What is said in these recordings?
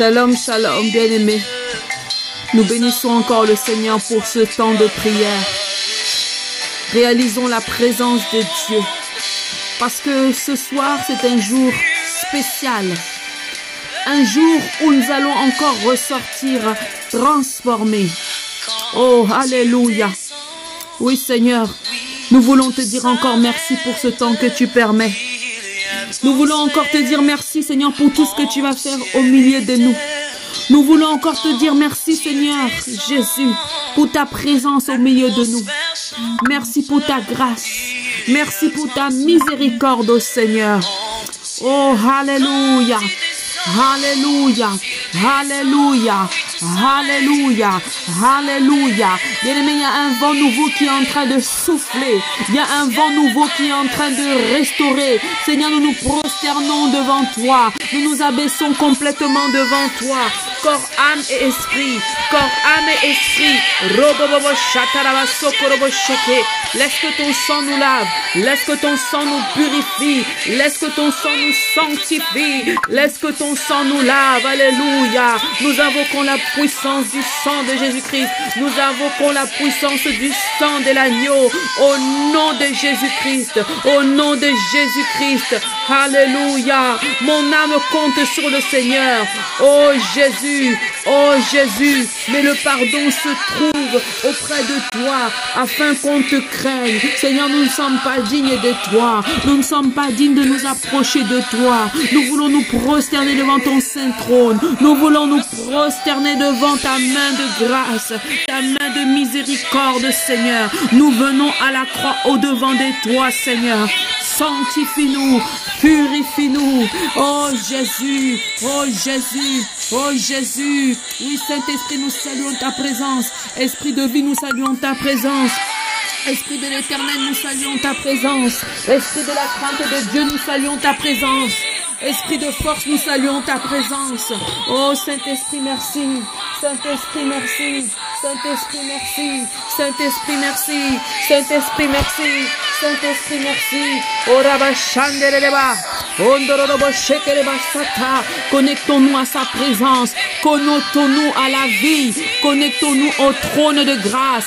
Shalom, shalom, bien-aimés. Nous bénissons encore le Seigneur pour ce temps de prière. Réalisons la présence de Dieu. Parce que ce soir, c'est un jour spécial. Un jour où nous allons encore ressortir transformés. Oh, Alléluia. Oui, Seigneur, nous voulons te dire encore merci pour ce temps que tu permets. Nous voulons encore te dire merci, Seigneur, pour tout ce que tu vas faire au milieu de nous. Nous voulons encore te dire merci, Seigneur Jésus, pour ta présence au milieu de nous. Merci pour ta grâce. Merci pour ta miséricorde, oh Seigneur. Oh, Alléluia. Alléluia. Alléluia. Alléluia. Alléluia. Bien-aimé, il y a un vent nouveau qui est en train de souffler. Il y a un vent nouveau qui est en train de restaurer. Seigneur, nous nous prosternons devant toi. Nous nous abaissons complètement devant toi. Corps, âme et esprit. Corps, âme et esprit. Laisse que ton sang nous lave. Laisse que ton sang nous purifie. Laisse que ton sang nous sanctifie. Laisse que ton sang nous lave. Alléluia. Nous invoquons la puissance du sang de Jésus-Christ. Nous invoquons la puissance du sang de l'agneau. Au nom de Jésus-Christ. Au nom de Jésus-Christ. Alléluia. Mon âme compte sur le Seigneur. Oh Jésus. Oh Jésus. Mais le pardon se trouve auprès de toi afin qu'on te craigne. Seigneur, nous ne sommes pas dignes de toi. Nous ne sommes pas dignes de nous approcher de toi. Nous voulons nous prosterner devant ton saint trône. Nous voulons nous prosterner devant ta main de grâce, ta main de miséricorde, Seigneur. Nous venons à la croix au-devant de toi, Seigneur. Sanctifie-nous, purifie-nous. Oh Jésus, oh Jésus, oh Jésus. Oui, Saint-Esprit, nous saluons ta présence. Esprit de vie, nous saluons ta présence. Esprit de l'éternel, nous saluons ta présence. Esprit de la crainte de Dieu, nous saluons ta présence. Esprit de force, nous saluons ta présence. Oh Saint-Esprit, merci. Saint-Esprit, merci. Saint-Esprit, merci. Saint-Esprit, merci. Saint-Esprit, merci. Saint-Esprit, merci. Connectons-nous à sa présence. Connectons-nous à la vie. Connectons-nous au trône de grâce.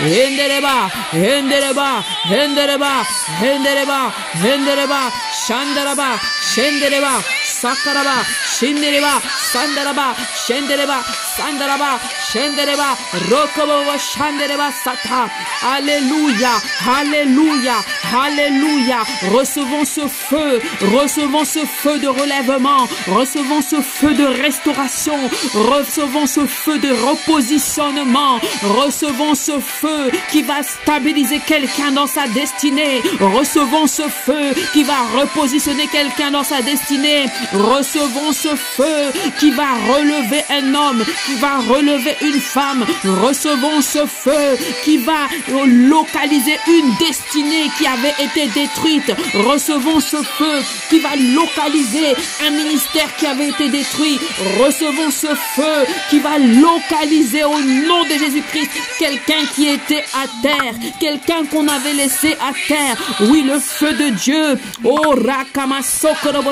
Hendereba. Hendereba. Hendereba. Hendereba. Hendereba. Shandaraba. Shendereba. Sakaraba. Shindereba. Sandaraba. Shendereba. Sandaraba. Shendereba. Rokobo Shandereba Sata. Alléluia. Alléluia. Alléluia. Recevons ce feu. Recevons ce feu de relèvement. Recevons ce feu de restauration. Recevons ce feu de repositionnement. Recevons ce feu qui va stabiliser quelqu'un dans sa destinée. Recevons ce feu qui va repositionner quelqu'un dans sa destinée. Recevons ce feu qui va relever un homme, qui va relever une femme. Recevons ce feu qui va localiser une destinée qui avait été détruite. Recevons ce feu qui va localiser un ministère qui avait été détruit. Recevons ce feu qui va localiser au nom de Jésus-Christ quelqu'un qui était à terre, quelqu'un qu'on avait laissé à terre. Oui, le feu de Dieu. Oh,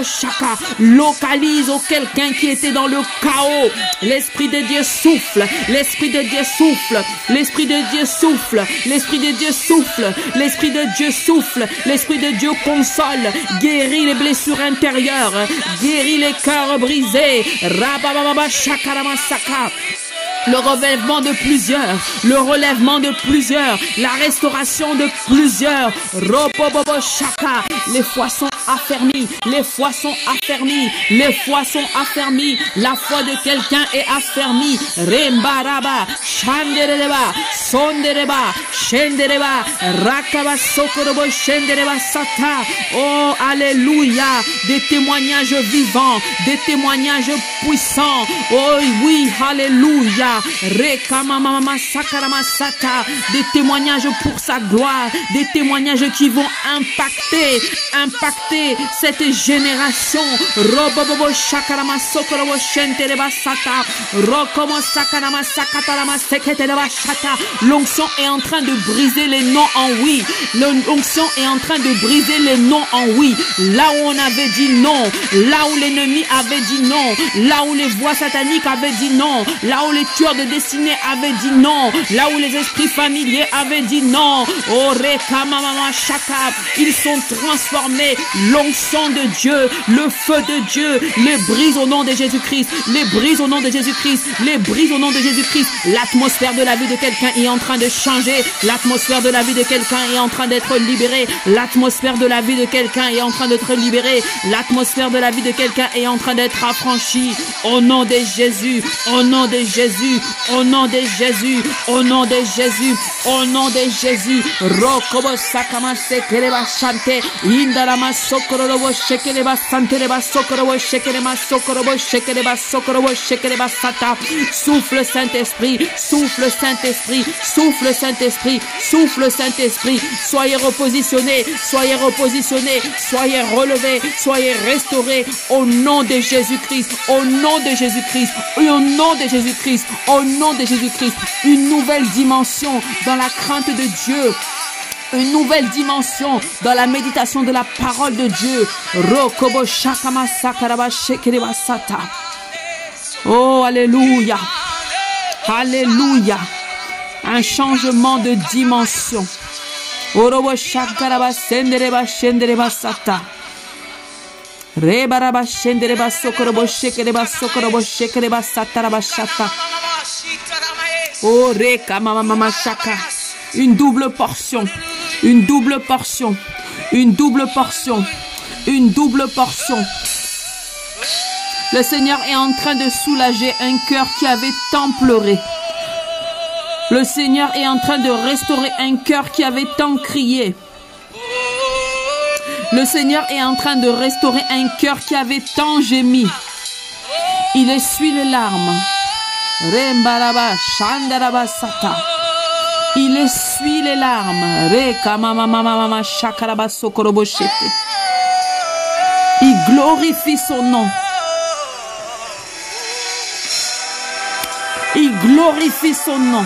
Shaka localise au quelqu'un qui était dans le chaos. L'Esprit de Dieu souffle. L'Esprit de Dieu souffle. L'Esprit de Dieu souffle. L'Esprit de Dieu souffle. L'Esprit de Dieu souffle. L'Esprit de Dieu console. Guérit les blessures intérieures. Guérit les cœurs brisés. Le relèvement de plusieurs, le relèvement de plusieurs, la restauration de plusieurs. Robobobo shaka, les foi sont affermis, les foi sont affermis, les foi sont affermis, la foi de quelqu'un est affermie. Rembaraba, shandereba, sondereba, shendereba, rakaba sokorobo shendereba sata. Oh, alléluia, des témoignages vivants, des témoignages puissants. Oh oui, alléluia. Sata, Rekamamama Sakaramasata, des témoignages pour sa gloire, des témoignages qui vont impacter, impacter cette génération. Robobobo Shakarama Sokorobo Shentereba Sata, Rokomo Sakarama Sakatarama Seketereba Shata. L'onction est en train de briser les noms en oui. L'onction est en train de briser les noms en oui. Là où on avait dit non, là où l'ennemi avait dit non, là où les voix sataniques avaient dit non, là où les tueurs de destinée avaient dit non, là où les esprits familiers avaient dit non. Ils sont transformés. L'onction de Dieu, le feu de Dieu, les brise au nom de Jésus-Christ, les brise au nom de Jésus-Christ, les brise au nom de Jésus-Christ. L'atmosphère de la vie de quelqu'un est en train de changer. L'atmosphère de la vie de quelqu'un est en train d'être libérée. L'atmosphère de la vie de quelqu'un est en train d'être libérée. L'atmosphère de la vie de quelqu'un est en train d'être affranchie. Au nom de Jésus, au nom de Jésus, au nom de Jésus, au nom de Jésus, au nom de Jésus. Rokobo sakama sekereba shante. Indarama sokorobo shekereba santereba sokorobo shekereba sokorobo shekereba sokorobo shekereba sata. Souffle Saint-Esprit, souffle Saint-Esprit, souffle Saint-Esprit, souffle Saint-Esprit. Soyez repositionnés, soyez repositionnés, soyez relevés, soyez restaurés au nom de Jésus-Christ, au nom de Jésus-Christ, au nom de Jésus-Christ, au nom de Jésus-Christ. Une nouvelle dimension dans la crainte de Dieu. Une nouvelle dimension dans la méditation de la parole de Dieu. Oh, Alléluia. Alléluia. Un changement de dimension. Une double portion. Une double portion. Une double portion. Une double portion. Le Seigneur est en train de soulager un cœur qui avait tant pleuré. Le Seigneur est en train de restaurer un cœur qui avait tant crié. Le Seigneur est en train de restaurer un cœur qui avait tant gémi. Il essuie les larmes. Il essuie les larmes. Il glorifie son nom. Il glorifie son nom.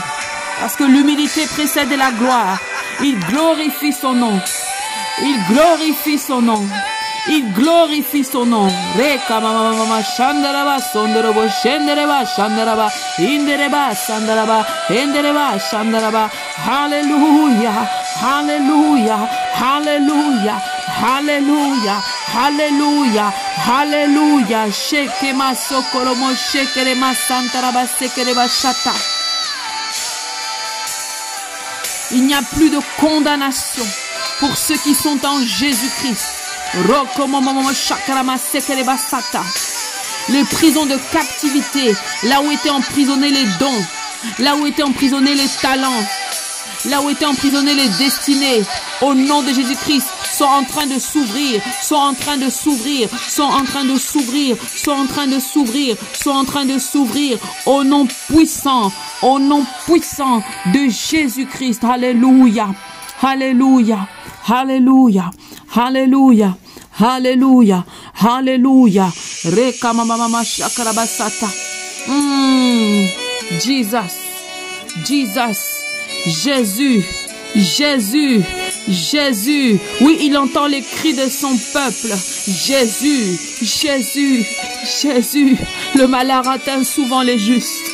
Parce que l'humilité précède la gloire. Il glorifie son nom. Il glorifie son nom. Il glorifie son nom. Reka mama mama shandaraba sondorobo shendereba shandaraba indereba sandaraba endereba shandaraba. Hallelujah. Hallelujah. Hallelujah. Hallelujah. Hallelujah. Hallelujah. Shekema sokoromo shekerema santaraba sekereba shata. Il n'y a plus de condamnation pour ceux qui sont en Jésus-Christ. Les prisons de captivité, là où étaient emprisonnés les dons, là où étaient emprisonnés les talents, là où étaient emprisonnés les destinées, au nom de Jésus-Christ, sont en train de s'ouvrir, sont en train de s'ouvrir, sont en train de s'ouvrir, sont en train de s'ouvrir, sont en train de s'ouvrir, au nom puissant, au nom puissant de Jésus-Christ. Alléluia, Alléluia, Alléluia, Alléluia. Alléluia. Alléluia. Reka mama mama shakarabasata. Mm. Jesus. Jesus. Jésus. Jésus. Jésus. Oui, il entend les cris de son peuple. Jésus. Jésus. Jésus. Le malheur atteint souvent les justes.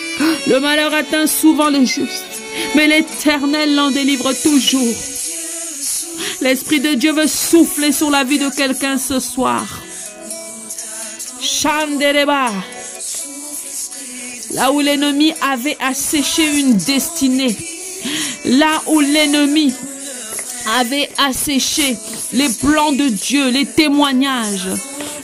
Le malheur atteint souvent les justes. Mais l'éternel l'en délivre toujours. L'Esprit de Dieu veut souffler sur la vie de quelqu'un ce soir. Chandereba. Là où l'ennemi avait asséché une destinée. Là où l'ennemi avait asséché les plans de Dieu, les témoignages.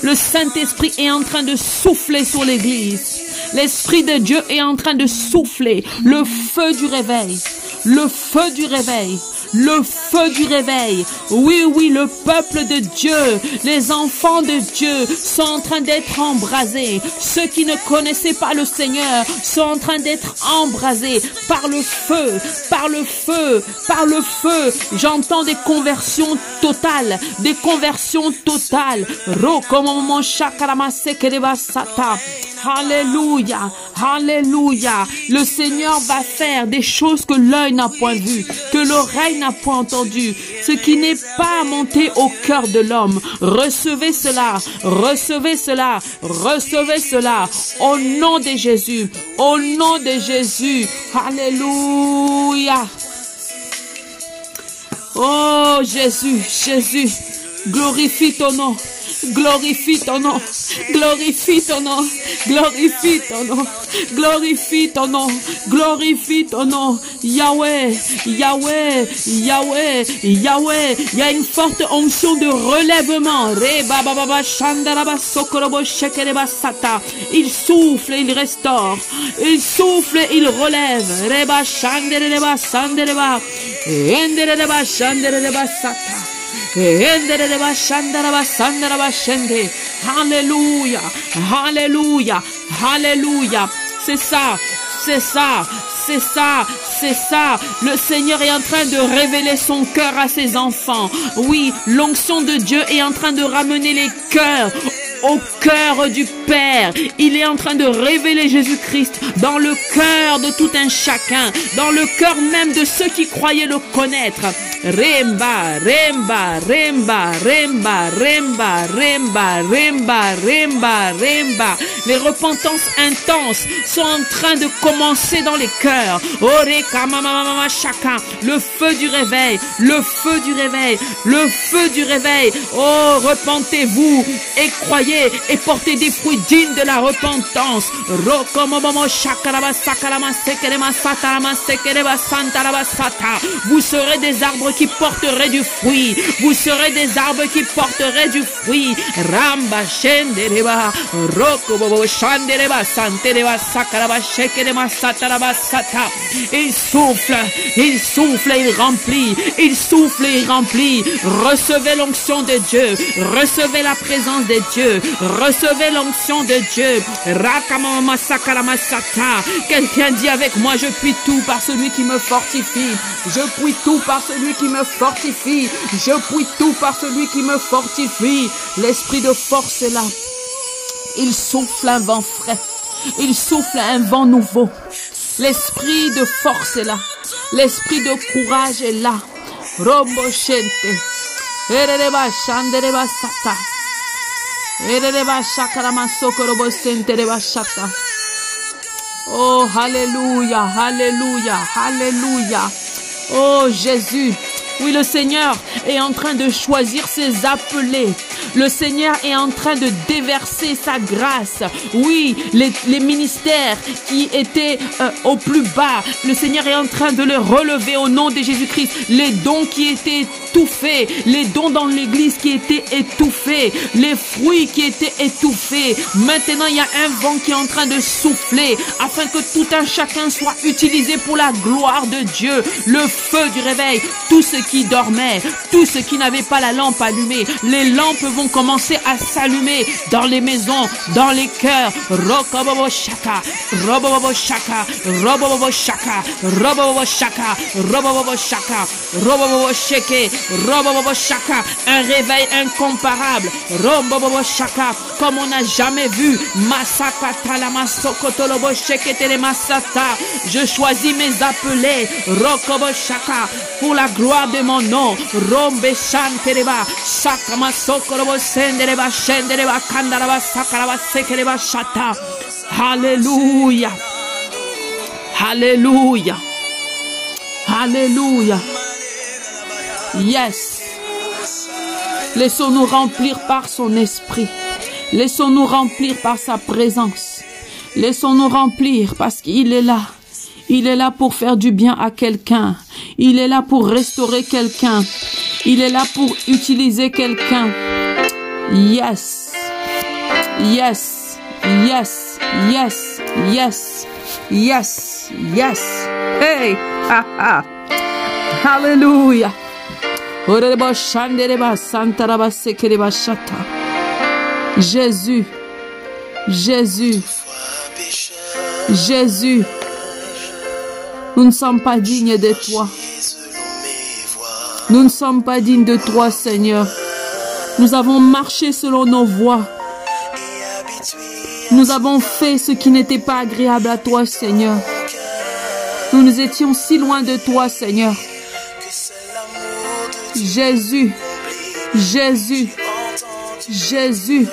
Le Saint-Esprit est en train de souffler sur l'Église. L'Esprit de Dieu est en train de souffler le feu du réveil. Le feu du réveil le feu du réveil. Oui, oui, le peuple de Dieu, les enfants de Dieu sont en train d'être embrasés. Ceux qui ne connaissaient pas le Seigneur sont en train d'être embrasés par le feu, par le feu, par le feu. J'entends des conversions totales, des conversions totales. Alléluia, alléluia. Le Seigneur va faire des choses que l'œil n'a point vu, que l'oreille n'a point entendu, ce qui n'est pas monté au cœur de l'homme. Recevez cela, recevez cela, recevez cela au nom de Jésus, au nom de Jésus. Alléluia. Oh Jésus, Jésus, glorifie ton nom. Glorifie ton nom. Glorifie ton nom. Glorifie ton nom. Glorifie ton nom. Glorifie ton nom. Yahweh, Yahweh, Yahweh, Yahweh. Il y a une forte onction de relèvement. Il souffle il restaure. Il souffle il relève. Reba shandereba sandereba. Endereba shandereba. Alléluia, Alléluia, Alléluia. C'est ça, c'est ça, c'est ça, c'est ça. Le Seigneur est en train de révéler son cœur à ses enfants. Oui, l'onction de Dieu est en train de ramener les cœurs au cœur du Père. Il est en train de révéler Jésus-Christ dans le cœur de tout un chacun, dans le cœur même de ceux qui croyaient le connaître. Remba, remba, remba, remba, remba, remba, remba, remba, remba. Les repentances intenses sont en train de commencer dans les cœurs. chacun. Le feu du réveil, le feu du réveil, le feu du réveil. Oh, repentez-vous et croyez et portez des fruits dignes de la repentance. Vous serez des arbres qui porteraient du fruit. Vous serez des arbres qui porteraient du fruit. Ramba. Il souffle, il souffle et il remplit. Il souffle et il remplit. Recevez l'onction de Dieu. Recevez la présence de Dieu. Recevez l'onction de Dieu. Quelqu'un dit avec moi, je puis tout par celui qui me fortifie. Je puis tout par celui qui me fortifie. Je puis tout par celui qui me fortifie. L'esprit de force est là. Il souffle un vent frais. Il souffle un vent nouveau. L'esprit de force est là. L'esprit de courage est là. Rombo Oh, hallelujah, hallelujah, hallelujah. Oh, Jésus. Oui, le Seigneur est en train de choisir ses appelés. Le Seigneur est en train de déverser sa grâce. Oui, les, ministères qui étaient euh, au plus bas, le Seigneur est en train de les relever au nom de Jésus-Christ. Les dons qui étaient étouffés, les dons dans l'église qui étaient étouffés, les fruits qui étaient étouffés. Maintenant, il y a un vent qui est en train de souffler afin que tout un chacun soit utilisé pour la gloire de Dieu. Le feu du réveil, tout ce qui dormaient, tous ceux qui n'avaient pas la lampe allumée, les lampes vont commencer à s'allumer dans les maisons, dans les cœurs. Rokobobo shaka, robobobo shaka, robobobo shaka, robobobo shaka, robobobo shaka, robobobo sheke, robobobo shaka, un réveil incomparable. Robobobo shaka, comme on n'a jamais vu. Masaka talama sokotolobo sheke masata. Je choisis mes appelés. Rokobo shaka, pour la gloire de mon nom. Rombe sakama sendereba, shendereba, kandaraba, sakaraba, sekereba, shata. Alléluia. Alléluia. Alléluia. Yes. Laissons-nous remplir par son esprit. Laissons-nous remplir par sa présence. Laissons-nous remplir parce qu'il est là. Il est là pour faire du bien à quelqu'un. Il est là pour restaurer quelqu'un. Il est là pour utiliser quelqu'un. Yes. Yes. Yes. Yes. Yes. Yes. Yes. Hey. Ha ha. Shata. Jésus, Jésus, Jésus, nous ne sommes pas dignes de toi. Nous ne sommes pas dignes de toi, Seigneur. Nous avons marché selon nos voies. Nous avons fait ce qui n'était pas agréable à toi, Seigneur. Nous nous étions si loin de toi, Seigneur. Jésus, Jésus, Jésus,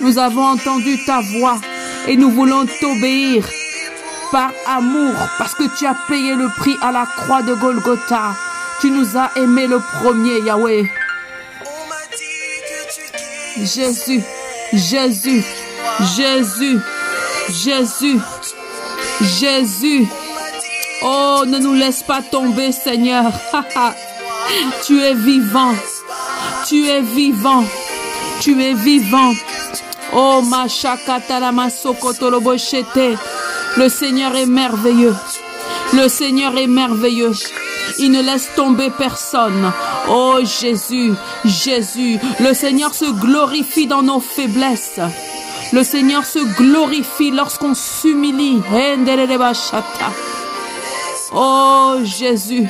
nous avons entendu ta voix et nous voulons t'obéir par amour parce que tu as payé le prix à la croix de Golgotha. Tu nous as aimés le premier, Yahweh. Jésus, Jésus, Jésus, Jésus, Jésus. Oh, ne nous laisse pas tomber, Seigneur. tu es vivant. Tu es vivant. Tu es vivant. Oh, ma Le Seigneur est merveilleux. Le Seigneur est merveilleux. Il ne laisse tomber personne. Oh Jésus, Jésus, le Seigneur se glorifie dans nos faiblesses. Le Seigneur se glorifie lorsqu'on s'humilie. Oh Jésus,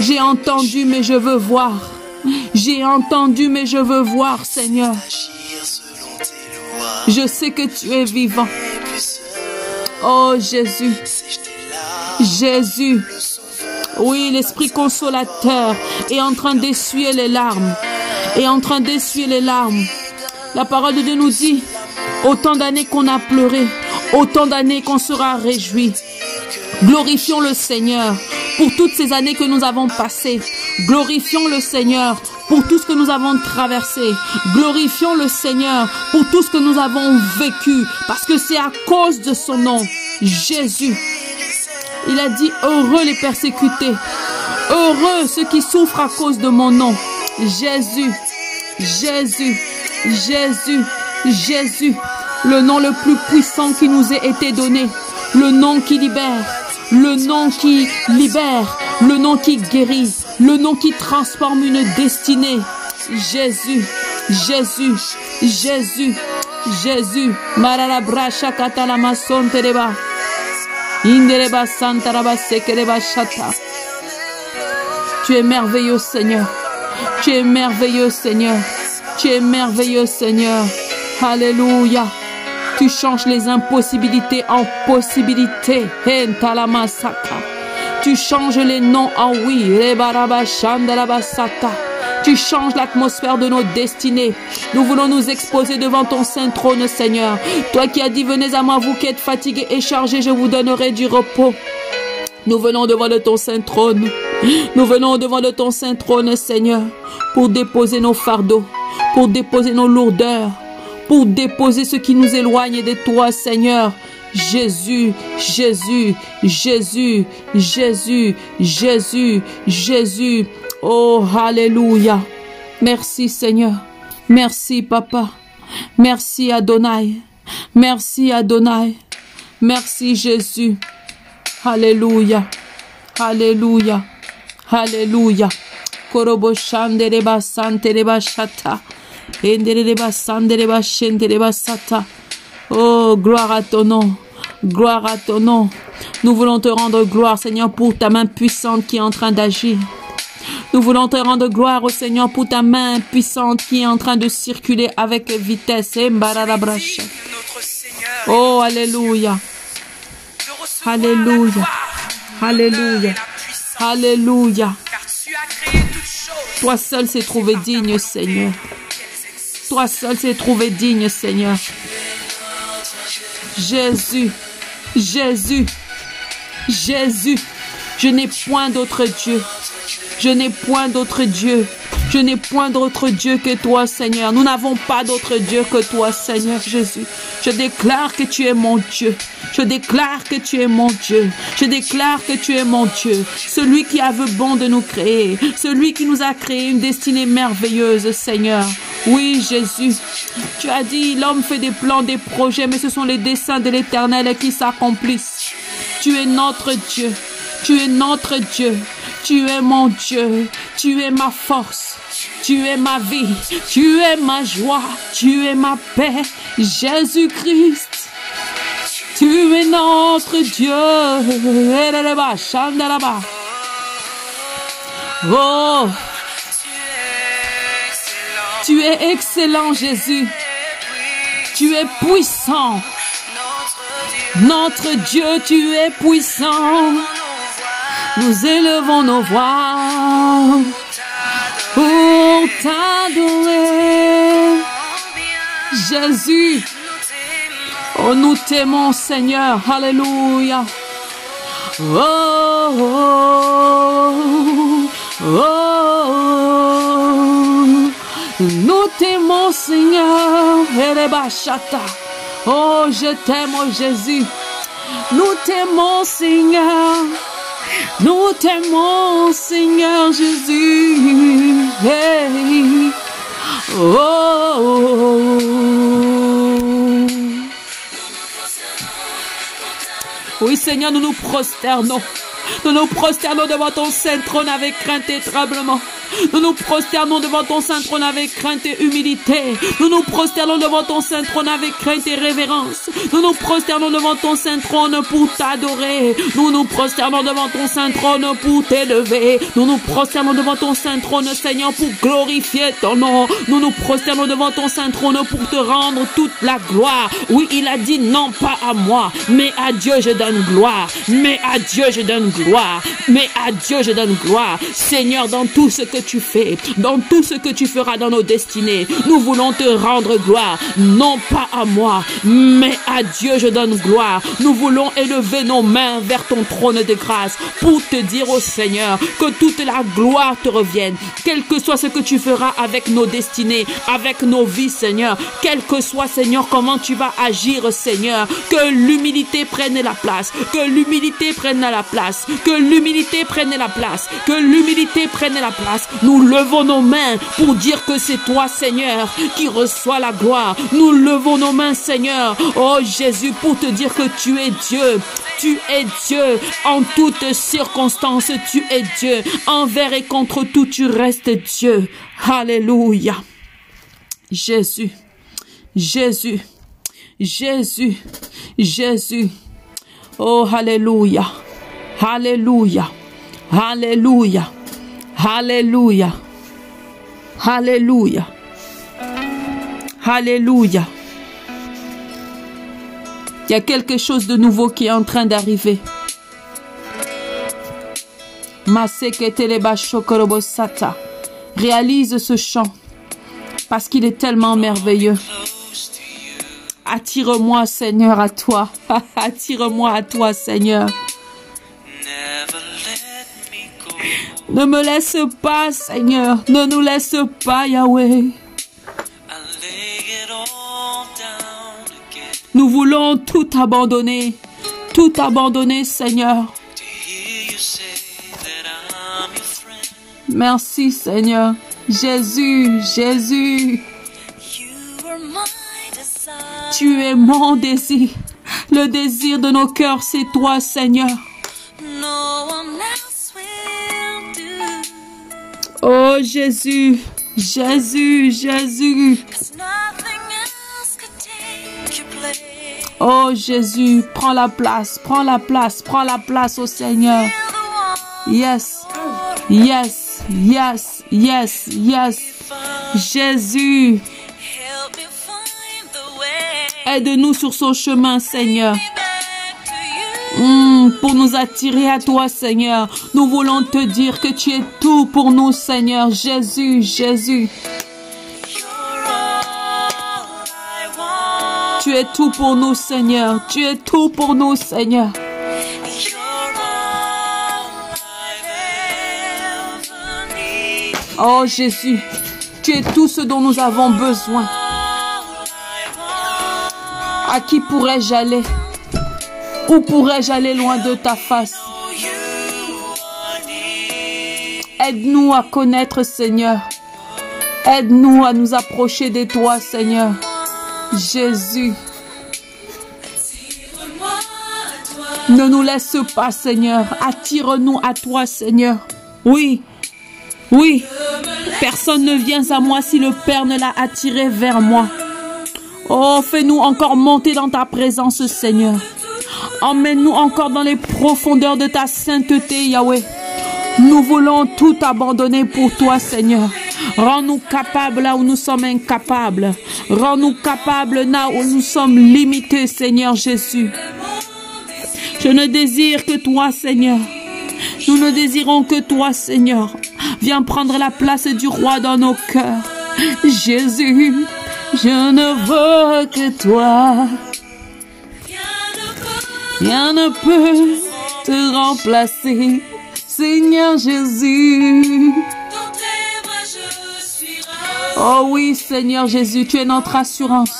j'ai entendu mais je veux voir. J'ai entendu mais je veux voir Seigneur. Je sais que tu es vivant. Oh Jésus, Jésus, oui, l'Esprit consolateur est en train d'essuyer les larmes. Est en train d'essuyer les larmes. La parole de Dieu nous dit, autant d'années qu'on a pleuré, autant d'années qu'on sera réjoui. Glorifions le Seigneur pour toutes ces années que nous avons passées. Glorifions le Seigneur pour tout ce que nous avons traversé. Glorifions le Seigneur pour tout ce que nous avons vécu, parce que c'est à cause de son nom, Jésus, il a dit, heureux les persécutés, heureux ceux qui souffrent à cause de mon nom. Jésus, Jésus, Jésus, Jésus, le nom le plus puissant qui nous ait été donné, le nom qui libère, le nom qui libère, le nom qui guérit, le nom qui transforme une destinée. Jésus, Jésus, Jésus, Jésus. Tereba. Tu es merveilleux, Seigneur. Tu es merveilleux, Seigneur. Tu es merveilleux, Seigneur. Alléluia. Tu changes les impossibilités en possibilités. Tu changes les noms en oui. Tu changes l'atmosphère de nos destinées. Nous voulons nous exposer devant ton saint trône, Seigneur. Toi qui as dit, venez à moi, vous qui êtes fatigués et chargés, je vous donnerai du repos. Nous venons devant de ton saint trône. Nous venons devant de ton saint trône, Seigneur, pour déposer nos fardeaux, pour déposer nos lourdeurs, pour déposer ce qui nous éloigne de toi, Seigneur. Jésus, Jésus, Jésus, Jésus, Jésus, Jésus. Oh, Alléluia. Merci Seigneur. Merci Papa. Merci Adonai. Merci Adonai. Merci Jésus. Alléluia. Alléluia. Alléluia. Shata. Sata. Oh, gloire à ton nom. Gloire à ton nom. Nous voulons te rendre gloire, Seigneur, pour ta main puissante qui est en train d'agir. Nous voulons te rendre gloire au Seigneur pour ta main puissante qui est en train de circuler avec vitesse. Oh, Alléluia. Alléluia. Alléluia. Alléluia. Toi seul s'est trouvé digne, Seigneur. Toi seul s'est trouvé digne, Seigneur. Jésus, Jésus, Jésus, je n'ai point d'autre Dieu. Je n'ai point d'autre Dieu. Je n'ai point d'autre Dieu que toi, Seigneur. Nous n'avons pas d'autre Dieu que toi, Seigneur Jésus. Je déclare que tu es mon Dieu. Je déclare que tu es mon Dieu. Je déclare que tu es mon Dieu. Celui qui a vu bon de nous créer. Celui qui nous a créé une destinée merveilleuse, Seigneur. Oui, Jésus. Tu as dit, l'homme fait des plans, des projets, mais ce sont les desseins de l'éternel qui s'accomplissent. Tu es notre Dieu. Tu es notre Dieu. Tu es mon Dieu. Tu es ma force. Tu es ma vie. Tu es ma joie. Tu es ma paix. Jésus-Christ. Tu es notre Dieu. Oh. Tu es excellent, Jésus. Tu es puissant. Notre Dieu, tu es puissant. Nous élevons nos voix pour t'adorer. Jésus, oh nous t'aimons Seigneur, Alléluia. Oh, oh, oh, nous t'aimons Seigneur. Oh, je t'aime, oh Jésus. Nous t'aimons Seigneur. Nous t'aimons, Seigneur Jésus. Hey. Oh. Oui, Seigneur, nous nous prosternons. Nous nous prosternons devant ton saint trône avec crainte et tremblement. Nous nous prosternons devant ton saint trône avec crainte et humilité. Nous nous prosternons devant ton saint trône avec crainte et révérence. Nous nous prosternons devant ton saint trône pour t'adorer. Nous nous prosternons devant ton saint trône pour t'élever. Nous nous prosternons devant ton saint trône, Seigneur, pour glorifier ton nom. Nous nous prosternons devant ton saint trône pour te rendre toute la gloire. Oui, il a dit non pas à moi, mais à Dieu je donne gloire. Mais à Dieu je donne gloire. Mais à Dieu je donne gloire. Seigneur, dans tout ce que tu fais, dans tout ce que tu feras dans nos destinées. Nous voulons te rendre gloire, non pas à moi, mais à Dieu je donne gloire. Nous voulons élever nos mains vers ton trône de grâce pour te dire au Seigneur que toute la gloire te revienne, quel que soit ce que tu feras avec nos destinées, avec nos vies, Seigneur, quel que soit, Seigneur, comment tu vas agir, Seigneur, que l'humilité prenne la place, que l'humilité prenne la place, que l'humilité prenne la place, que l'humilité prenne la place. Nous levons nos mains pour dire que c'est toi, Seigneur, qui reçoit la gloire. Nous levons nos mains, Seigneur, oh Jésus, pour te dire que tu es Dieu. Tu es Dieu. En toutes circonstances, tu es Dieu. Envers et contre tout, tu restes Dieu. Alléluia. Jésus. Jésus. Jésus. Jésus. Oh, Alléluia. Alléluia. Alléluia. Alléluia. Alléluia. Alléluia. Il y a quelque chose de nouveau qui est en train d'arriver. Réalise ce chant parce qu'il est tellement merveilleux. Attire-moi, Seigneur, à toi. Attire-moi à toi, Seigneur. Ne me laisse pas, Seigneur. Ne nous laisse pas, Yahweh. Nous voulons tout abandonner. Tout abandonner, Seigneur. Merci, Seigneur. Jésus, Jésus. Tu es mon désir. Le désir de nos cœurs, c'est toi, Seigneur. Oh Jésus, Jésus, Jésus. Oh Jésus, prends la place, prends la place, prends la place au Seigneur. Yes, yes, yes, yes, yes. Jésus, aide-nous sur son chemin, Seigneur. Mm, pour nous attirer à toi, Seigneur. Nous voulons te dire que tu es tout pour nous, Seigneur. Jésus, Jésus. Tu es tout pour nous, Seigneur. Tu es tout pour nous, Seigneur. Oh Jésus, tu es tout ce dont nous avons besoin. À qui pourrais-je aller? Où pourrais-je aller loin de ta face? Aide-nous à connaître, Seigneur. Aide-nous à nous approcher de toi, Seigneur. Jésus. Ne nous laisse pas, Seigneur. Attire-nous à toi, Seigneur. Oui, oui. Personne ne vient à moi si le Père ne l'a attiré vers moi. Oh, fais-nous encore monter dans ta présence, Seigneur. Emmène-nous encore dans les profondeurs de ta sainteté, Yahweh. Nous voulons tout abandonner pour toi, Seigneur. Rends-nous capables là où nous sommes incapables. Rends-nous capables là où nous sommes limités, Seigneur Jésus. Je ne désire que toi, Seigneur. Nous ne désirons que toi, Seigneur. Viens prendre la place du roi dans nos cœurs. Jésus, je ne veux que toi. Rien ne peut te remplacer, Seigneur Jésus. Oh oui, Seigneur Jésus, tu es notre assurance.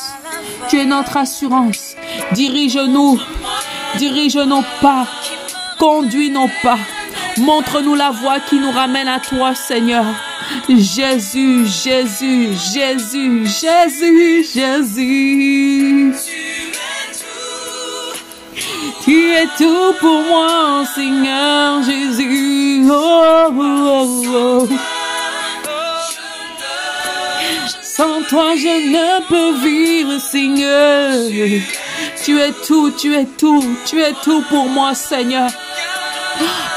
Tu es notre assurance. Dirige-nous. Dirige nos pas. Conduis nos pas. Montre-nous la voie qui nous ramène à toi, Seigneur. Jésus, Jésus, Jésus, Jésus, Jésus. Tu es tout pour moi, Seigneur Jésus. Oh, oh, oh. Sans toi, je ne peux vivre, Seigneur. Tu es tout, tu es tout, tu es tout pour moi, Seigneur.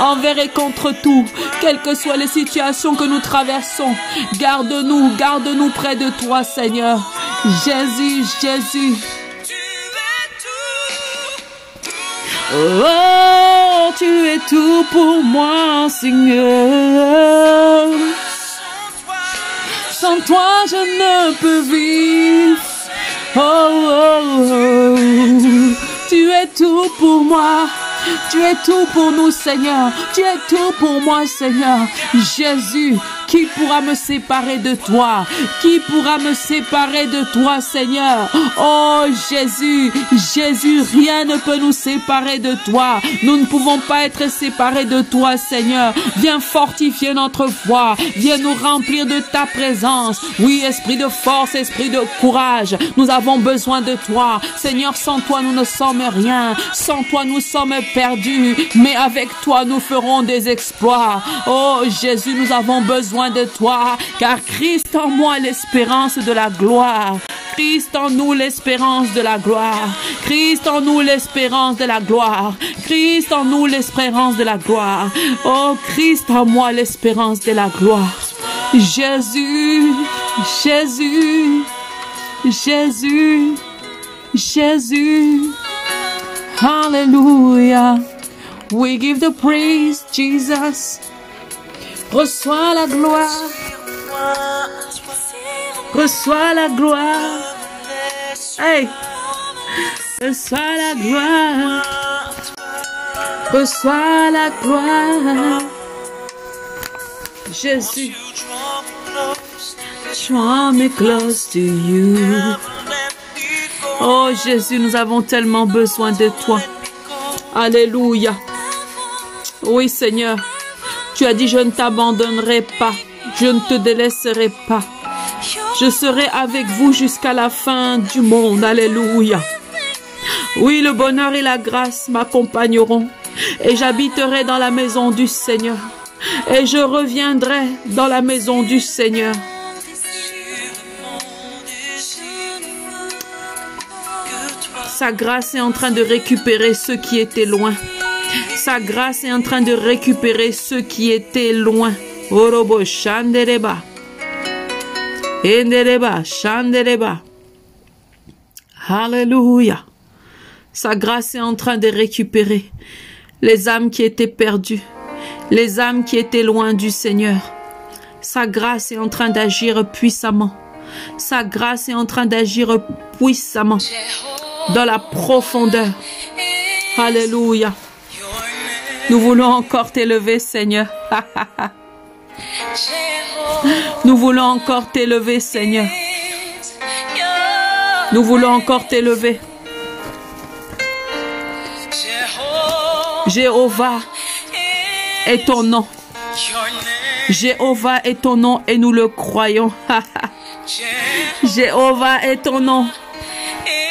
Envers et contre tout, quelles que soient les situations que nous traversons, garde-nous, garde-nous près de toi, Seigneur. Jésus, Jésus. Oh, tu es tout pour moi, Seigneur. Sans toi, je ne peux vivre. Oh, oh, oh. tu es tout pour moi. Tu es tout pour nous, Seigneur. Tu es tout pour moi, Seigneur. Jésus, qui pourra me séparer de toi? Qui pourra me séparer de toi, Seigneur? Oh Jésus, Jésus, rien ne peut nous séparer de toi. Nous ne pouvons pas être séparés de toi, Seigneur. Viens fortifier notre foi. Viens nous remplir de ta présence. Oui, esprit de force, esprit de courage. Nous avons besoin de toi. Seigneur, sans toi, nous ne sommes rien. Sans toi, nous sommes perdus. Mais avec toi, nous ferons des exploits. Oh Jésus, nous avons besoin de toi, car Christ en moi l'espérance de la gloire. Christ en nous l'espérance de la gloire. Christ en nous l'espérance de la gloire. Christ en nous l'espérance de la gloire. Oh Christ en moi l'espérance de la gloire. Jésus, Jésus, Jésus, Jésus. Hallelujah. We give the praise, Jesus. Reçois la gloire. Reçois la gloire. Hey. Reçois la gloire. Reçois la gloire. Jésus. Draw me close to you. Oh Jésus, nous avons tellement besoin de toi. Alléluia. Oui Seigneur. Tu as dit, je ne t'abandonnerai pas, je ne te délaisserai pas. Je serai avec vous jusqu'à la fin du monde. Alléluia. Oui, le bonheur et la grâce m'accompagneront et j'habiterai dans la maison du Seigneur et je reviendrai dans la maison du Seigneur. Sa grâce est en train de récupérer ceux qui étaient loin. Sa grâce est en train de récupérer ceux qui étaient loin. Alléluia. Sa grâce est en train de récupérer les âmes qui étaient perdues, les âmes qui étaient loin du Seigneur. Sa grâce est en train d'agir puissamment. Sa grâce est en train d'agir puissamment dans la profondeur. Alléluia. Nous voulons encore t'élever, Seigneur. Nous voulons encore t'élever, Seigneur. Nous voulons encore t'élever. Jéhovah est ton nom. Jéhovah est ton nom et nous le croyons. Jéhovah est ton nom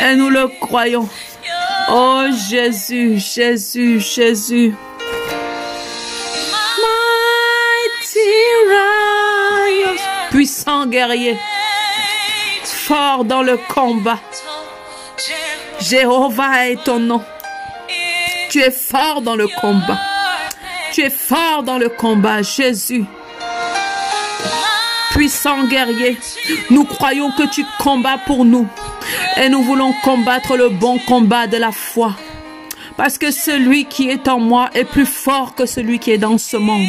et nous le croyons. Oh Jésus, Jésus, Jésus. Puissant guerrier, fort dans le combat. Jéhovah est ton nom. Tu es fort dans le combat. Tu es fort dans le combat, Jésus. Puissant guerrier, nous croyons que tu combats pour nous et nous voulons combattre le bon combat de la foi. Parce que celui qui est en moi est plus fort que celui qui est dans ce monde.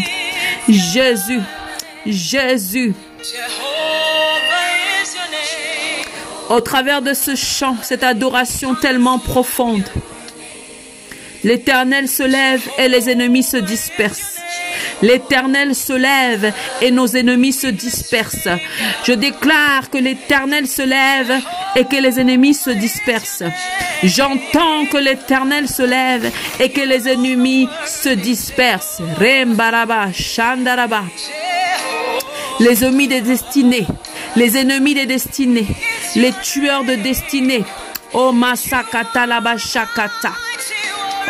Jésus, Jésus. Au travers de ce chant, cette adoration tellement profonde, l'Éternel se lève et les ennemis se dispersent. L'Éternel se lève et nos ennemis se dispersent. Je déclare que l'Éternel se lève et que les ennemis se dispersent. J'entends que l'Éternel se lève et que les ennemis se dispersent. Rembaraba, Shandaraba. Les ennemis des destinées, les ennemis des destinées, les tueurs de destinées. Oh Masakata Shakata.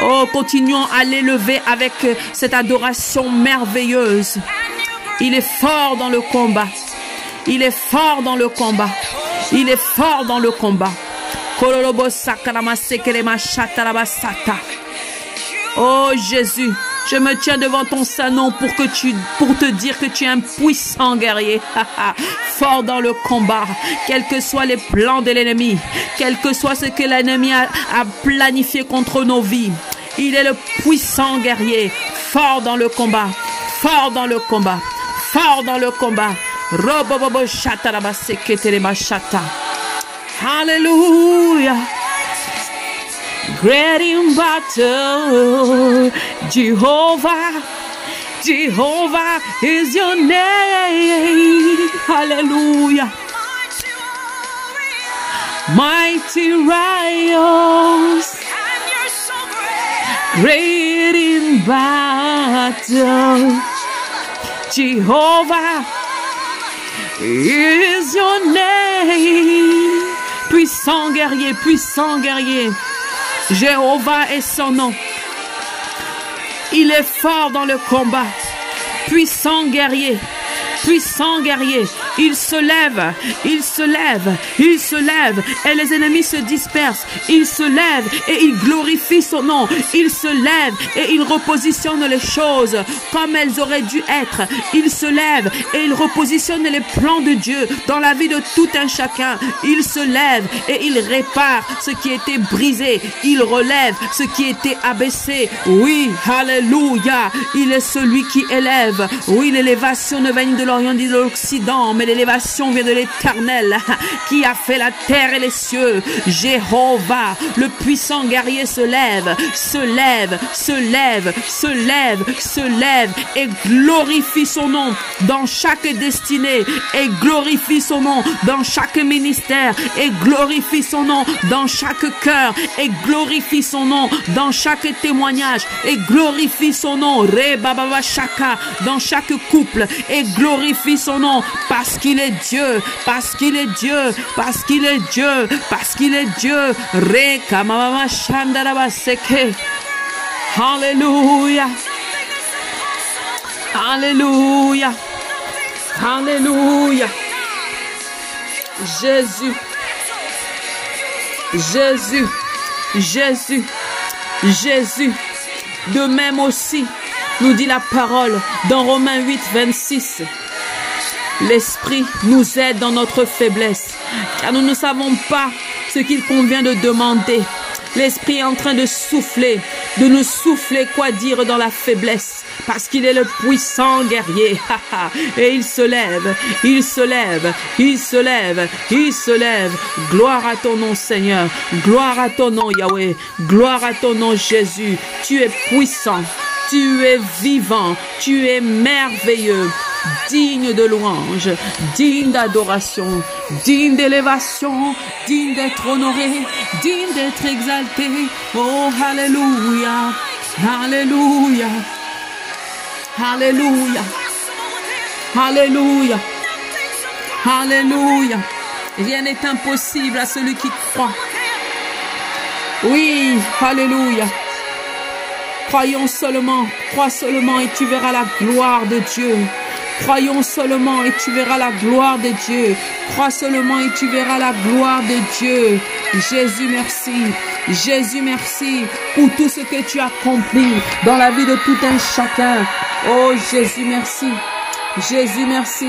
Oh, continuons à l'élever avec cette adoration merveilleuse. Il est fort dans le combat. Il est fort dans le combat. Il est fort dans le combat. Oh Jésus, je me tiens devant ton nom pour pour te dire que tu es un puissant guerrier, fort dans le combat, quels que soient les plans de l'ennemi, quel que soit ce que l'ennemi a, planifié contre nos vies. Il est le puissant guerrier, fort dans le combat, fort dans le combat, fort dans le combat. Shata. Great in battle, Jehovah, Jehovah is your name. Hallelujah. Mighty Rios, great in battle, Jehovah is your name. Puissant guerrier, puissant guerrier. Jéhovah est son nom. Il est fort dans le combat. Puissant guerrier puissant guerrier. Il se lève, il se lève, il se lève et les ennemis se dispersent. Il se lève et il glorifie son nom. Il se lève et il repositionne les choses comme elles auraient dû être. Il se lève et il repositionne les plans de Dieu dans la vie de tout un chacun. Il se lève et il répare ce qui était brisé. Il relève ce qui était abaissé. Oui, alléluia. Il est celui qui élève. Oui, l'élévation ne vient de l'Orient ni de l'Occident, mais l'élévation vient de l'Éternel qui a fait la terre et les cieux. Jéhovah, le puissant guerrier se lève, se lève, se lève, se lève, se lève et glorifie son nom dans chaque destinée et glorifie son nom dans chaque ministère et glorifie son nom dans chaque cœur et glorifie son nom dans chaque témoignage et glorifie son nom Re Baba Shaka dans chaque couple et glorifie glorifie son nom parce qu'il est Dieu, parce qu'il est Dieu, parce qu'il est Dieu, parce qu'il est Dieu. Alléluia. Alléluia. Alléluia. Jésus. Jésus. Jésus. Jésus. De même aussi, nous dit la parole dans Romains 8, 26. L'Esprit nous aide dans notre faiblesse, car nous ne savons pas ce qu'il convient de demander. L'Esprit est en train de souffler, de nous souffler quoi dire dans la faiblesse, parce qu'il est le puissant guerrier. Et il se lève, il se lève, il se lève, il se lève. Gloire à ton nom Seigneur, gloire à ton nom Yahweh, gloire à ton nom Jésus. Tu es puissant, tu es vivant, tu es merveilleux digne de louange, digne d'adoration, digne d'élévation, digne d'être honoré, digne d'être exalté. Oh, Alléluia, Alléluia, Alléluia, Alléluia, Alléluia. Rien n'est impossible à celui qui croit. Oui, Alléluia. Croyons seulement, crois seulement et tu verras la gloire de Dieu. Croyons seulement et tu verras la gloire de Dieu. Crois seulement et tu verras la gloire de Dieu. Jésus, merci. Jésus, merci pour tout ce que tu as accompli dans la vie de tout un chacun. Oh Jésus, merci. Jésus, merci.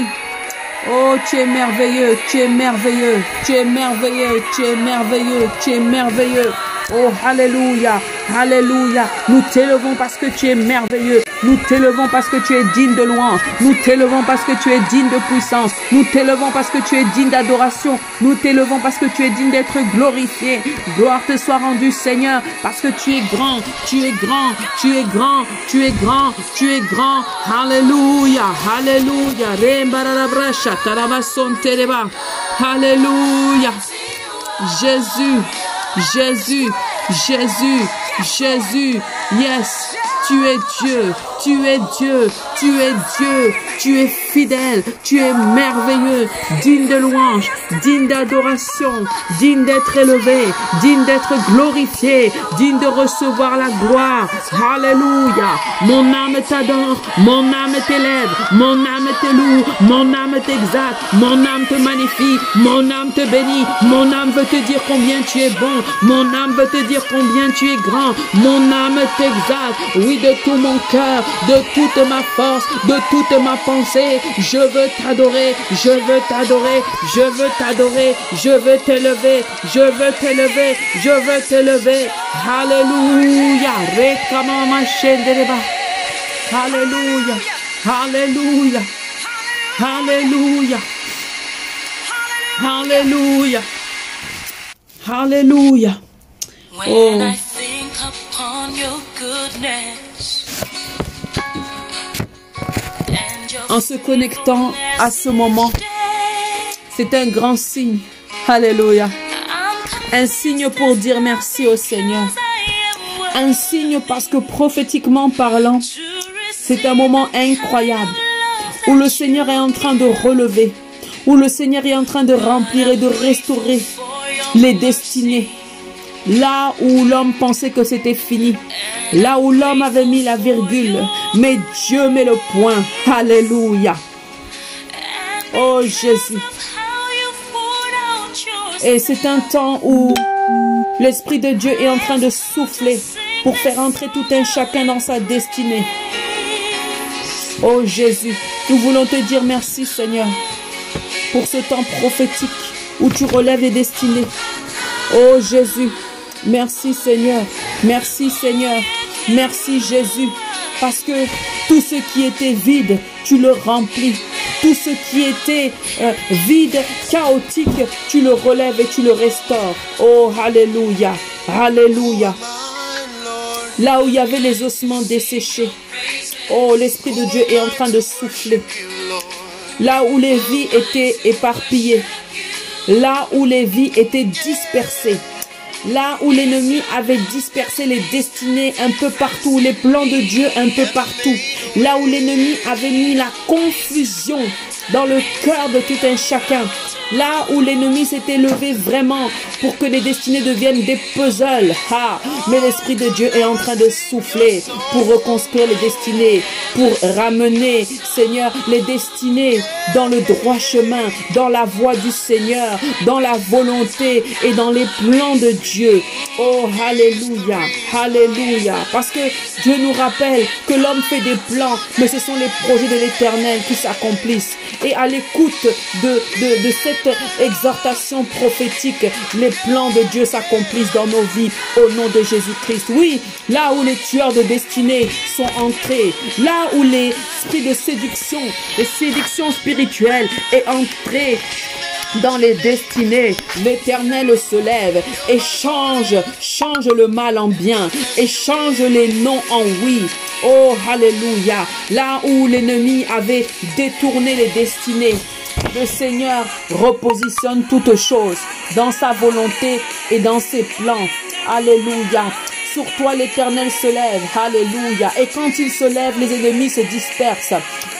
Oh, tu es merveilleux, tu es merveilleux, tu es merveilleux, tu es merveilleux, tu es merveilleux. Oh, Alléluia, Alléluia. Nous t'élevons parce que tu es merveilleux. Nous t'élevons parce que tu es digne de louange. Nous t'élevons parce que tu es digne de puissance. Nous t'élevons parce que tu es digne d'adoration. Nous t'élevons parce que tu es digne d'être glorifié. Gloire te soit rendue, Seigneur, parce que tu es grand, tu es grand, tu es grand, tu es grand, tu es grand. Alléluia, Alléluia. Alléluia. Jésus, Jésus, Jésus, Jésus, yes, tu es Dieu, tu es Dieu, tu es Dieu, tu es fidèle, tu es merveilleux, digne de louange, digne d'adoration, digne d'être élevé, digne d'être glorifié, digne de recevoir la gloire. Alléluia. Mon âme t'adore, mon âme t'élève, mon âme te loue, mon âme t'exalte, mon âme te magnifie, mon âme te bénit, mon âme veut te dire combien tu es bon, mon âme veut te dire combien tu es grand, mon âme t'exalte, oui, de tout mon cœur, de toute ma force, de toute ma pensée, je veux t'adorer, je veux t'adorer, je veux t'adorer, je veux t'élever, je veux t'élever, je veux t'élever. Alléluia. Alléluia. Alléluia. Alléluia. Alléluia. Alléluia. When En se connectant à ce moment, c'est un grand signe. Alléluia. Un signe pour dire merci au Seigneur. Un signe parce que prophétiquement parlant, c'est un moment incroyable où le Seigneur est en train de relever, où le Seigneur est en train de remplir et de restaurer les destinées. Là où l'homme pensait que c'était fini, là où l'homme avait mis la virgule, mais Dieu met le point. Alléluia. Oh Jésus. Et c'est un temps où l'Esprit de Dieu est en train de souffler pour faire entrer tout un chacun dans sa destinée. Oh Jésus, nous voulons te dire merci Seigneur pour ce temps prophétique où tu relèves les destinées. Oh Jésus, merci Seigneur, merci Seigneur, merci Jésus, parce que tout ce qui était vide, tu le remplis. Tout ce qui était euh, vide, chaotique, tu le relèves et tu le restaures. Oh, Alléluia, Alléluia. Là où il y avait les ossements desséchés, oh, l'Esprit de Dieu est en train de souffler. Là où les vies étaient éparpillées, là où les vies étaient dispersées, là où l'ennemi avait dispersé les destinées un peu partout, les plans de Dieu un peu partout, là où l'ennemi avait mis la confusion dans le cœur de tout un chacun, là où l'ennemi s'était levé vraiment pour que les destinées deviennent des puzzles. Ah, mais l'Esprit de Dieu est en train de souffler pour reconstruire les destinées, pour ramener, Seigneur, les destinées dans le droit chemin, dans la voie du Seigneur, dans la volonté et dans les plans de Dieu. Oh, Alléluia, Alléluia. Parce que Dieu nous rappelle que l'homme fait des plans, mais ce sont les projets de l'éternel qui s'accomplissent. Et à l'écoute de, de, cette exhortation prophétique, les plans de Dieu s'accomplissent dans nos vies au nom de Jésus-Christ. Oui, là où les tueurs de destinée sont entrés, là où l'esprit de séduction, de séduction spirituelle est entré dans les destinées, l'éternel se lève et change, change le mal en bien et change les non en oui. Oh, alléluia. Là où l'ennemi avait détourné les destinées, le Seigneur repositionne toutes choses dans sa volonté et dans ses plans. Alléluia. Sur toi l'Éternel se lève. Alléluia. Et quand il se lève, les ennemis se dispersent.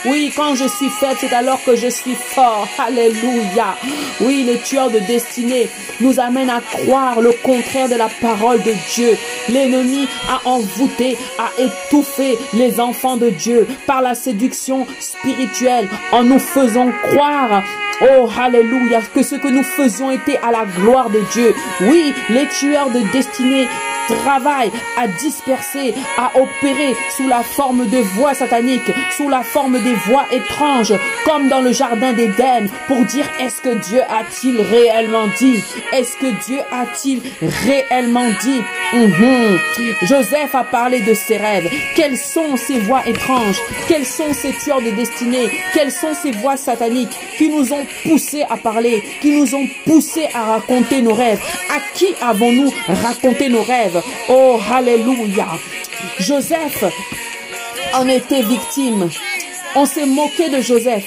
Oui, quand je suis faible, c'est alors que je suis fort. Alléluia. Oui, les tueurs de destinée nous amènent à croire le contraire de la parole de Dieu. L'ennemi a envoûté, a étouffé les enfants de Dieu par la séduction spirituelle en nous faisant croire Oh, alléluia, que ce que nous faisions était à la gloire de Dieu. Oui, les tueurs de destinée travaillent à disperser, à opérer sous la forme de voix sataniques, sous la forme des voix étranges, comme dans le jardin d'Éden, pour dire est-ce que Dieu a-t-il réellement dit? Est-ce que Dieu a-t-il réellement dit? Mhm. Joseph a parlé de ses rêves. Quelles sont ces voix étranges? Quels sont ces tueurs de destinée? Quelles sont ces voix sataniques qui nous ont poussés à parler, qui nous ont poussés à raconter nos rêves? À qui avons-nous raconté nos rêves? Oh, Alléluia Joseph en était victime. On s'est moqué de Joseph.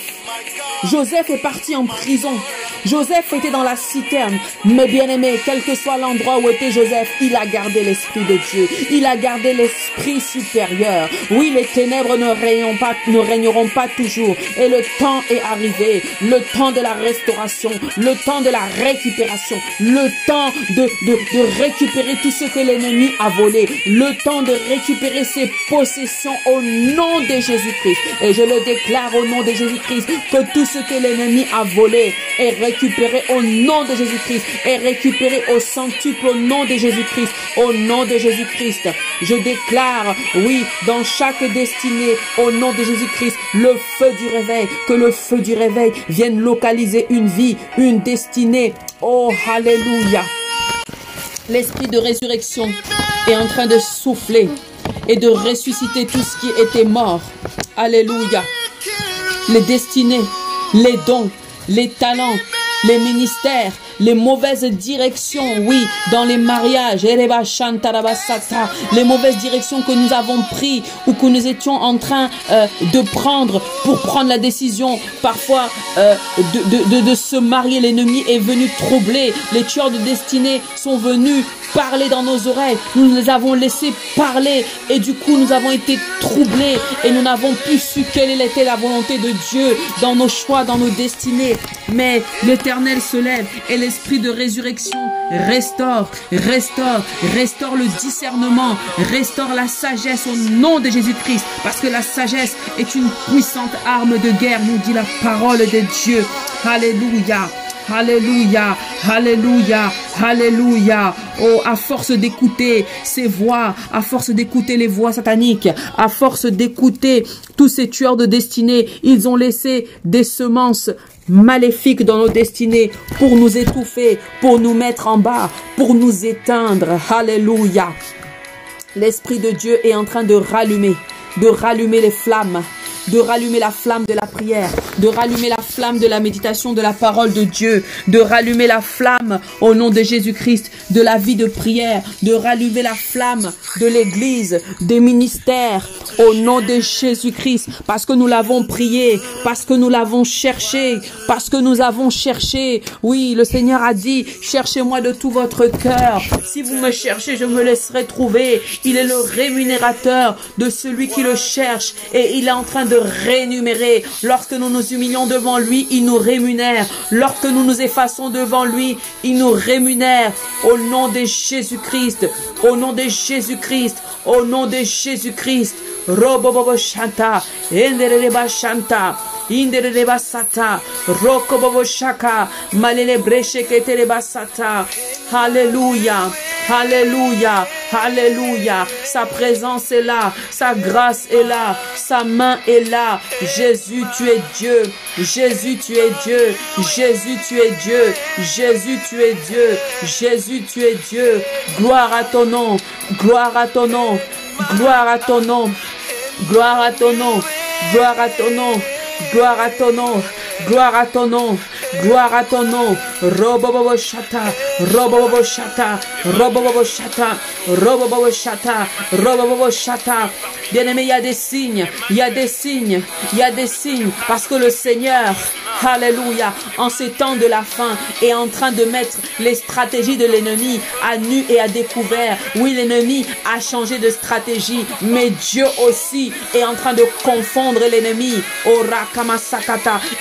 Joseph est parti en prison. Joseph était dans la citerne. Mais bien aimé, quel que soit l'endroit où était Joseph, il a gardé l'esprit de Dieu. Il a gardé l'esprit supérieur. Oui, les ténèbres ne régneront pas, toujours. Et le temps est arrivé. Le temps de la restauration. Le temps de la récupération. Le temps de, de, de récupérer tout ce que l'ennemi a volé. Le temps de récupérer ses possessions au nom de Jésus-Christ. Et je le déclare au nom de Jésus-Christ que tout ce que l'ennemi a volé est récupéré au nom de Jésus-Christ, est récupéré au centuple au nom de Jésus-Christ, au nom de Jésus-Christ. Je déclare, oui, dans chaque destinée, au nom de Jésus-Christ, le feu du réveil, que le feu du réveil vienne localiser une vie, une destinée. Oh, alléluia. L'esprit de résurrection est en train de souffler et de ressusciter tout ce qui était mort. Alléluia. Les destinées, les dons, les talents, les ministères, les mauvaises directions, oui, dans les mariages, Shantarabasata, les mauvaises directions que nous avons prises ou que nous étions en train euh, de prendre pour prendre la décision parfois euh, de, de, de, de se marier. L'ennemi est venu troubler, les tueurs de destinée sont venus parler dans nos oreilles. Nous les avons laissés parler et du coup nous avons été troublés et nous n'avons plus su quelle était la volonté de Dieu dans nos choix, dans nos destinées. Mais l'Éternel se lève et l'esprit de résurrection restaure, restaure, restaure le discernement, restaure la sagesse au nom de Jésus-Christ. Parce que la sagesse est une puissante arme de guerre, nous dit la parole de Dieu. Alléluia. Alléluia, Alléluia, Alléluia. Oh, à force d'écouter ces voix, à force d'écouter les voix sataniques, à force d'écouter tous ces tueurs de destinée, ils ont laissé des semences maléfiques dans nos destinées pour nous étouffer, pour nous mettre en bas, pour nous éteindre. Alléluia. L'Esprit de Dieu est en train de rallumer, de rallumer les flammes, de rallumer la flamme de la prière, de rallumer la flamme de la méditation de la parole de Dieu, de rallumer la flamme au nom de Jésus-Christ de la vie de prière, de rallumer la flamme de l'église, des ministères au nom de Jésus-Christ parce que nous l'avons prié, parce que nous l'avons cherché, parce que nous avons cherché. Oui, le Seigneur a dit, cherchez-moi de tout votre cœur. Si vous me cherchez, je me laisserai trouver. Il est le rémunérateur de celui qui le cherche et il est en train de rémunérer. Lorsque nous nous humilions devant lui, il nous rémunère. Lorsque nous nous effaçons devant lui, il nous rémunère. Au nom de Jésus-Christ, au nom de Jésus-Christ, au nom de Jésus-Christ. Indereba Sata, Rokobobo Shaka, Malele Breche Ketereba Sata. Alléluia, Alléluia, Alléluia. Sa présence est là, sa grâce est là, sa main est là. Jésus, tu es Dieu. Jésus, tu es Dieu. Jésus, tu es Dieu. Jésus, tu es Dieu. Jésus, tu es Dieu. Gloire à ton nom. Gloire à ton nom. Gloire à ton nom. Gloire à ton nom. Gloire à ton nom. Gloire à ton nom. Gloire à ton nom. Gloire à ton nom. Robobobo shata. Robobobo shata. Robobobo shata. Robobobo shata. Robobobo shata. Bien aimé, il y a des signes. Il y a des signes. Il y a des signes. Parce que le Seigneur Alléluia. En ces temps de la fin et en train de mettre les stratégies de l'ennemi à nu et à découvert. Oui, l'ennemi a changé de stratégie, mais Dieu aussi est en train de confondre l'ennemi au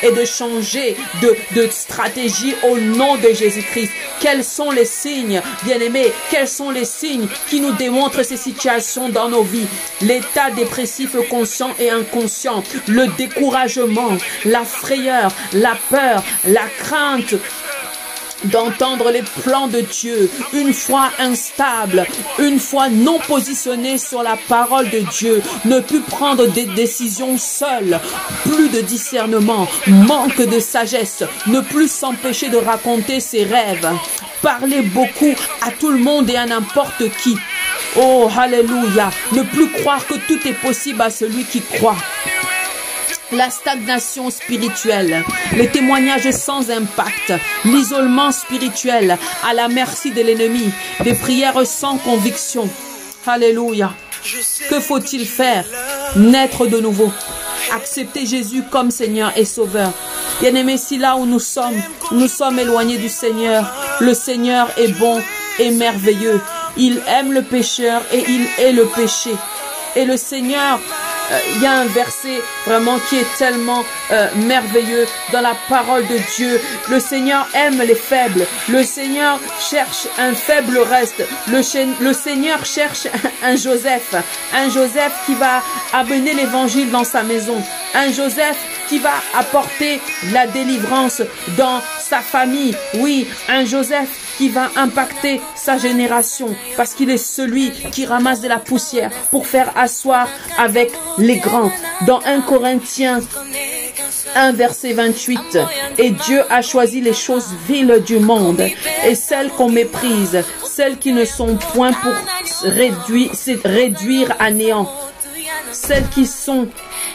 et de changer de, de stratégie au nom de Jésus-Christ. Quels sont les signes, bien-aimés, quels sont les signes qui nous démontrent ces situations dans nos vies? L'état dépressif conscient et inconscient, le découragement, la frayeur, la peur, la crainte, d'entendre les plans de Dieu, une foi instable, une foi non positionnée sur la parole de Dieu, ne plus prendre des décisions seul, plus de discernement, manque de sagesse, ne plus s'empêcher de raconter ses rêves, parler beaucoup à tout le monde et à n'importe qui. Oh, alléluia, ne plus croire que tout est possible à celui qui croit la stagnation spirituelle, les témoignages sans impact, l'isolement spirituel à la merci de l'ennemi, des prières sans conviction. Alléluia. Que faut-il faire? Naître de nouveau. Accepter Jésus comme Seigneur et Sauveur. Bien-aimé, si là où nous sommes, nous sommes éloignés du Seigneur, le Seigneur est bon et merveilleux. Il aime le pécheur et il est le péché. Et le Seigneur il y a un verset vraiment qui est tellement euh, merveilleux dans la parole de Dieu. Le Seigneur aime les faibles. Le Seigneur cherche un faible reste. Le, Seigneur cherche un Joseph. Un Joseph qui va amener l'évangile dans sa maison. Un Joseph qui va apporter la délivrance dans sa famille. Oui, un Joseph qui va impacter sa génération parce qu'il est celui qui ramasse de la poussière pour faire asseoir avec les grands. Dans 1 Corinthiens 1 verset 28, et Dieu a choisi les choses viles du monde et celles qu'on méprise, celles qui ne sont point pour réduire, réduire à néant, celles qui sont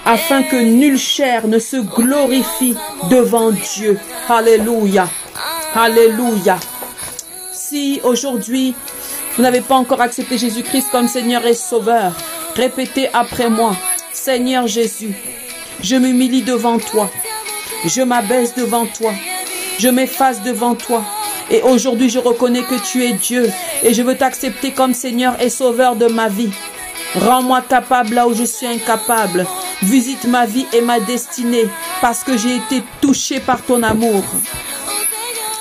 afin que nulle chair ne se glorifie devant Dieu. Alléluia. Alléluia. Si aujourd'hui vous n'avez pas encore accepté Jésus-Christ comme Seigneur et Sauveur, répétez après moi, Seigneur Jésus, je m'humilie devant toi, je m'abaisse devant toi, je m'efface devant toi. Et aujourd'hui, je reconnais que tu es Dieu et je veux t'accepter comme Seigneur et Sauveur de ma vie. Rends-moi capable là où je suis incapable. Visite ma vie et ma destinée parce que j'ai été touché par ton amour.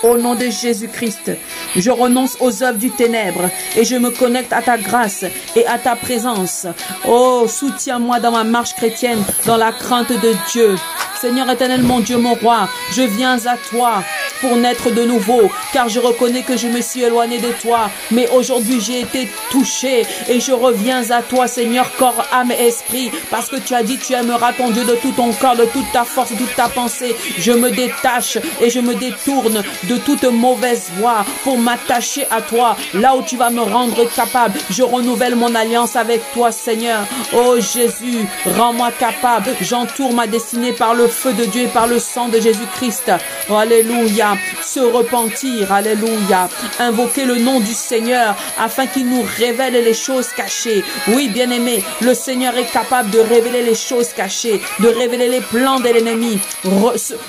Au nom de Jésus-Christ, je renonce aux œuvres du ténèbre et je me connecte à ta grâce et à ta présence. Oh, soutiens-moi dans ma marche chrétienne, dans la crainte de Dieu. Seigneur éternel, mon Dieu, mon roi, je viens à toi pour naître de nouveau, car je reconnais que je me suis éloigné de toi, mais aujourd'hui j'ai été touché et je reviens à toi, Seigneur, corps, âme et esprit, parce que tu as dit tu aimeras ton Dieu de tout ton corps, de toute ta force, de toute ta pensée. Je me détache et je me détourne de toute mauvaise voie pour m'attacher à toi, là où tu vas me rendre capable. Je renouvelle mon alliance avec toi, Seigneur. Oh Jésus, rends-moi capable. J'entoure ma destinée par le feu de Dieu et par le sang de Jésus-Christ. alléluia se repentir, alléluia, invoquer le nom du Seigneur afin qu'il nous révèle les choses cachées. Oui, bien-aimé, le Seigneur est capable de révéler les choses cachées, de révéler les plans de l'ennemi,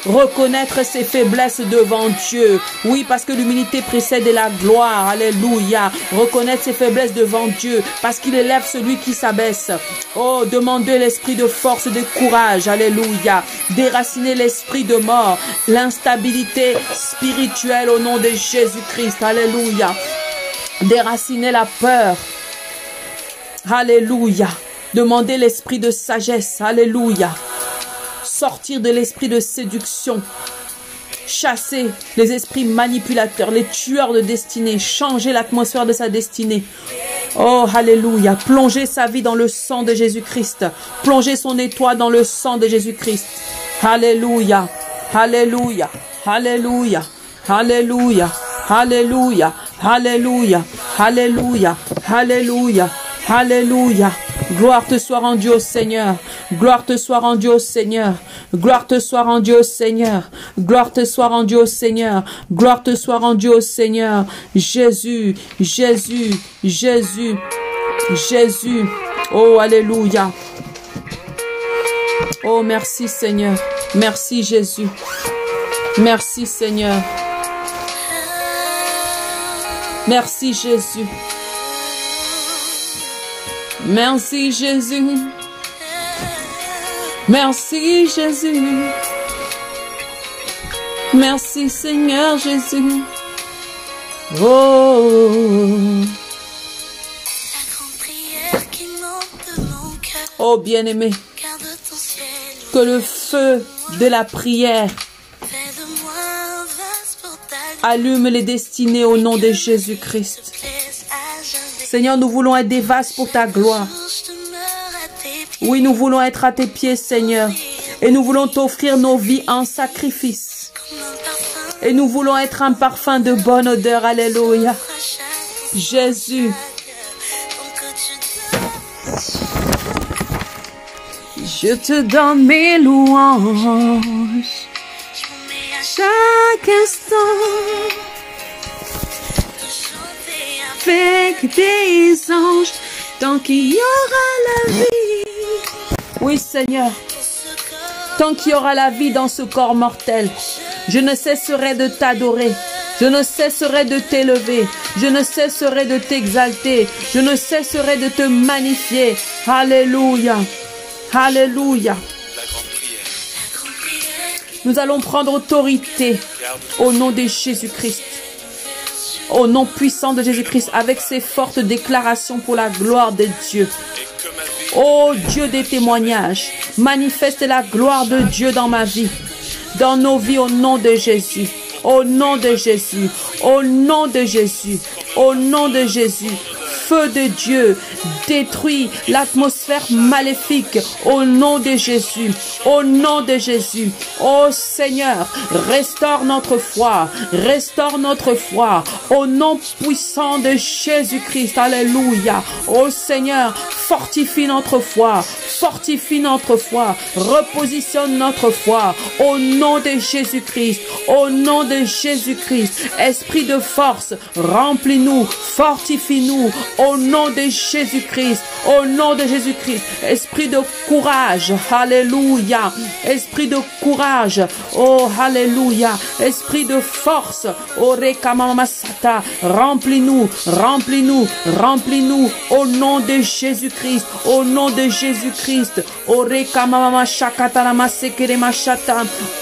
reconnaître ses faiblesses devant Dieu. Oui, parce que l'humilité précède la gloire, alléluia. Reconnaître ses faiblesses devant Dieu parce qu'il élève celui qui s'abaisse. Oh, demandez l'esprit de force, de courage, alléluia. Déraciner l'esprit de mort, l'instabilité spirituel au nom de Jésus-Christ. Alléluia. Déraciner la peur. Alléluia. Demander l'esprit de sagesse. Alléluia. Sortir de l'esprit de séduction. Chasser les esprits manipulateurs, les tueurs de destinée. Changer l'atmosphère de sa destinée. Oh, Alléluia. Plonger sa vie dans le sang de Jésus-Christ. Plonger son étoile dans le sang de Jésus-Christ. Alléluia. Alléluia. Alléluia. Alléluia. Alléluia. Alléluia. Alléluia. Alléluia. Alléluia. Gloire te soit rendue au Seigneur. Gloire te soit rendue au Seigneur. Gloire te soit rendue au Seigneur. Gloire te soit rendue au Seigneur. Gloire te soit rendue au Seigneur. Jésus, Jésus, Jésus, Jésus. Oh, Alléluia. Oh, merci Seigneur. Merci Jésus. Merci Seigneur. Merci Jésus. Merci Jésus. Merci Jésus. Merci Seigneur Jésus. Oh, oh bien-aimé, que le feu de la prière allume les destinées au nom de Jésus-Christ. Seigneur, nous voulons être des vases pour ta gloire. Oui, nous voulons être à tes pieds, Seigneur. Et nous voulons t'offrir nos vies en sacrifice. Et nous voulons être un parfum de bonne odeur. Alléluia. Jésus, je te donne mes louanges. Chaque instant, un avec des anges, tant qu'il y aura la vie. Oui, Seigneur. Tant qu'il y aura la vie dans ce corps mortel, je ne cesserai de t'adorer. Je ne cesserai de t'élever. Je ne cesserai de t'exalter. Je ne cesserai de te magnifier. Alléluia. Alléluia. Nous allons prendre autorité au nom de Jésus-Christ. Au nom puissant de Jésus-Christ, avec ces fortes déclarations pour la gloire de Dieu. Ô Dieu des témoignages, manifeste la gloire de Dieu dans ma vie, dans nos vies au nom de Jésus. Au nom de Jésus, au nom de Jésus, au nom de Jésus. Feu de Dieu, détruit l'atmosphère maléfique au nom de Jésus, au nom de Jésus. Ô Seigneur, restaure notre foi, restaure notre foi au nom puissant de Jésus-Christ. Alléluia. Ô Seigneur, fortifie notre foi, fortifie notre foi, repositionne notre foi au nom de Jésus-Christ, au nom de Jésus-Christ. Esprit de force, remplis-nous, fortifie-nous au nom de Jésus-Christ, au nom de Jésus-Christ. Esprit de courage, alléluia. Esprit de courage, oh alléluia. Esprit de force, oh rekamamasata. Remplis-nous, remplis-nous, remplis-nous au nom de Jésus-Christ, au nom de Jésus-Christ. Oh.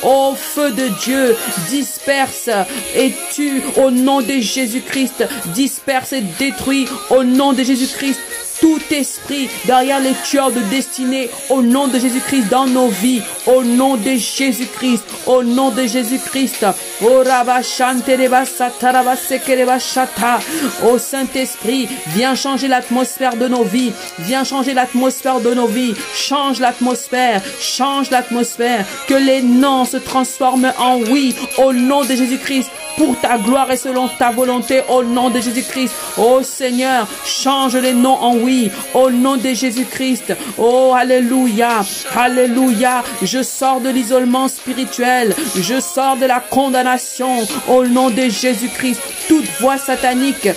Oh feu de Dieu, disperse et tue au nom de Jésus-Christ. Disperse et détruit au nom de Jésus-Christ tout esprit derrière les tueurs de destinée au nom de Jésus-Christ dans nos vies, au nom de Jésus-Christ, au nom de Jésus-Christ. Oh Saint-Esprit, viens changer l'atmosphère de nos vies, viens changer l'atmosphère de nos vies, change l'atmosphère, change l'atmosphère, que les noms se transforment en oui au nom de Jésus-Christ pour ta gloire et selon ta volonté au nom de Jésus-Christ. Oh Seigneur, change les noms en oui au nom de Jésus-Christ. Oh Alléluia, Alléluia. Je sors de l'isolement spirituel, je sors de la condamnation au nom de Jésus-Christ. Toute voix satanique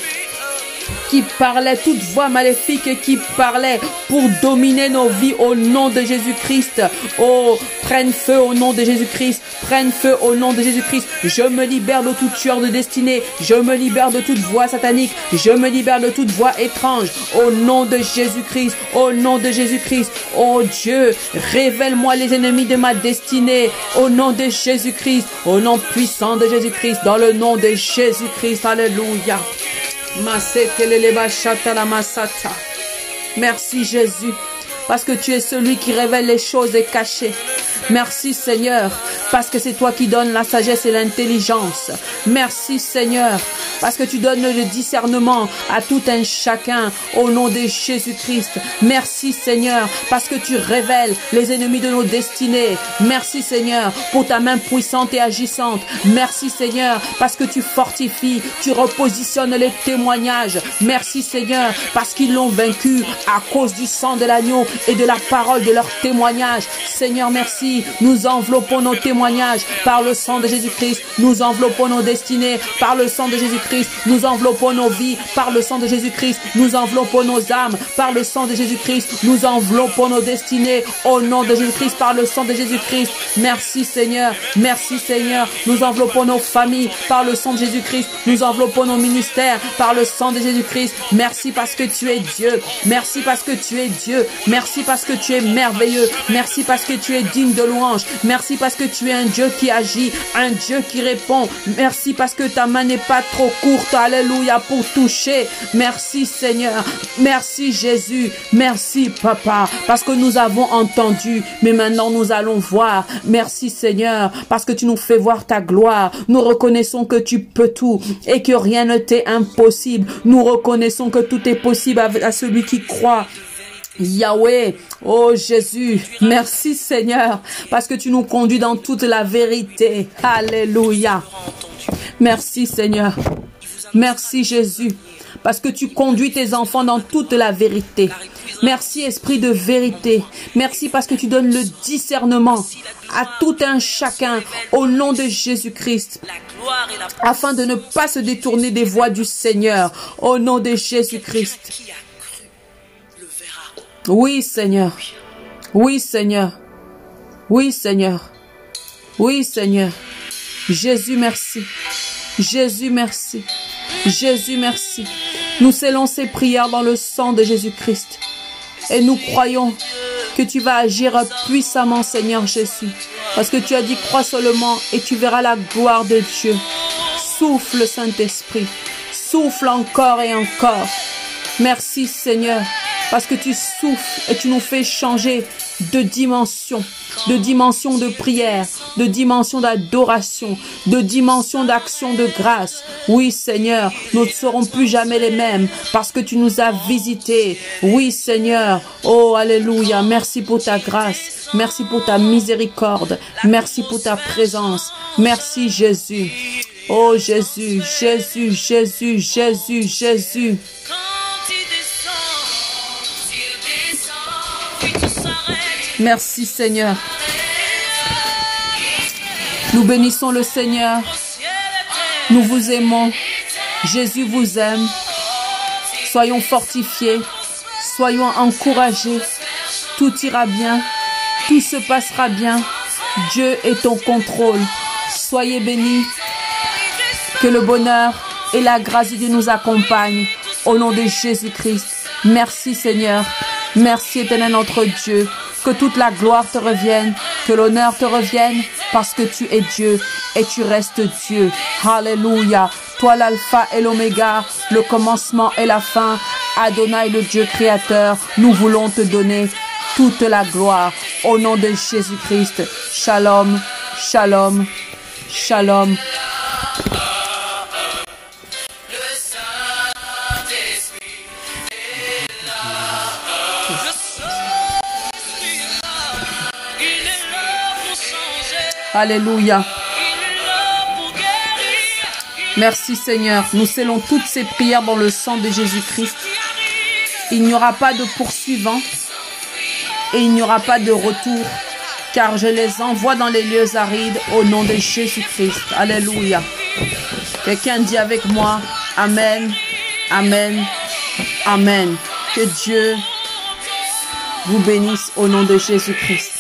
qui parlait, toute voix maléfique qui parlait pour dominer nos vies au nom de Jésus-Christ. Oh, prenne feu au nom de Jésus-Christ, prenne feu au nom de Jésus-Christ. Je me libère de toute tueur de destinée, je me libère de toute voix satanique, je me libère de toute voix étrange au nom de Jésus-Christ, au nom de Jésus-Christ. Oh Dieu, révèle-moi les ennemis de ma destinée au nom de Jésus-Christ, au nom puissant de Jésus-Christ, dans le nom de Jésus-Christ. Alléluia. Merci Jésus, parce que tu es celui qui révèle les choses cachées. Merci Seigneur, parce que c'est toi qui donnes la sagesse et l'intelligence. Merci Seigneur, parce que tu donnes le discernement à tout un chacun au nom de Jésus-Christ. Merci Seigneur, parce que tu révèles les ennemis de nos destinées. Merci Seigneur pour ta main puissante et agissante. Merci Seigneur, parce que tu fortifies, tu repositionnes les témoignages. Merci Seigneur, parce qu'ils l'ont vaincu à cause du sang de l'agneau et de la parole de leur témoignage. Seigneur, merci. Nous enveloppons nos témoignages témoignage. Par le sang de Jésus-Christ, nous enveloppons nos destinées. Par le sang de Jésus-Christ, nous enveloppons nos vies. Par le sang de Jésus-Christ, nous enveloppons nos âmes. Par le sang de Jésus-Christ, nous enveloppons nos destinées. Au nom de Jésus-Christ, par le sang de Jésus-Christ. Merci Seigneur. Merci Seigneur. Nous enveloppons nos familles par le sang de Jésus-Christ. Nous enveloppons nos ministères par le sang de Jésus-Christ. Merci parce que tu es Dieu. Merci parce que tu es Dieu. Merci parce que tu es merveilleux. Merci parce que tu es digne de Merci parce que tu es un Dieu qui agit, un Dieu qui répond. Merci parce que ta main n'est pas trop courte. Alléluia pour toucher. Merci Seigneur. Merci Jésus. Merci Papa parce que nous avons entendu, mais maintenant nous allons voir. Merci Seigneur parce que tu nous fais voir ta gloire. Nous reconnaissons que tu peux tout et que rien ne t'est impossible. Nous reconnaissons que tout est possible à celui qui croit. Yahweh, oh Jésus, merci Seigneur, parce que tu nous conduis dans toute la vérité. Alléluia. Merci Seigneur. Merci Jésus, parce que tu conduis tes enfants dans toute la vérité. Merci Esprit de vérité. Merci parce que tu donnes le discernement à tout un chacun au nom de Jésus-Christ afin de ne pas se détourner des voies du Seigneur au nom de Jésus-Christ. Oui Seigneur. Oui Seigneur. Oui Seigneur. Oui Seigneur. Jésus merci. Jésus merci. Jésus merci. Nous scellons ces prières dans le sang de Jésus-Christ. Et nous croyons que tu vas agir puissamment, Seigneur Jésus. Parce que tu as dit, crois seulement et tu verras la gloire de Dieu. Souffle, Saint-Esprit. Souffle encore et encore. Merci, Seigneur. Parce que tu souffles et tu nous fais changer de dimension, de dimension de prière, de dimension d'adoration, de dimension d'action de grâce. Oui, Seigneur, nous ne serons plus jamais les mêmes parce que tu nous as visités. Oui, Seigneur. Oh, Alléluia. Merci pour ta grâce. Merci pour ta miséricorde. Merci pour ta présence. Merci, Jésus. Oh, Jésus, Jésus, Jésus, Jésus, Jésus. Merci Seigneur. Nous bénissons le Seigneur. Nous vous aimons. Jésus vous aime. Soyons fortifiés. Soyons encouragés. Tout ira bien. Tout se passera bien. Dieu est au contrôle. Soyez bénis. Que le bonheur et la grâce de Dieu nous accompagnent. Au nom de Jésus-Christ. Merci Seigneur. Merci éternel notre Dieu. Que toute la gloire te revienne, que l'honneur te revienne, parce que tu es Dieu et tu restes Dieu. Alléluia. Toi l'alpha et l'oméga, le commencement et la fin. Adonai le Dieu créateur, nous voulons te donner toute la gloire. Au nom de Jésus-Christ. Shalom, shalom, shalom. Alléluia. Merci Seigneur. Nous scellons toutes ces prières dans le sang de Jésus-Christ. Il n'y aura pas de poursuivant et il n'y aura pas de retour car je les envoie dans les lieux arides au nom de Jésus-Christ. Alléluia. Quelqu'un dit avec moi, Amen, Amen, Amen. Que Dieu vous bénisse au nom de Jésus-Christ.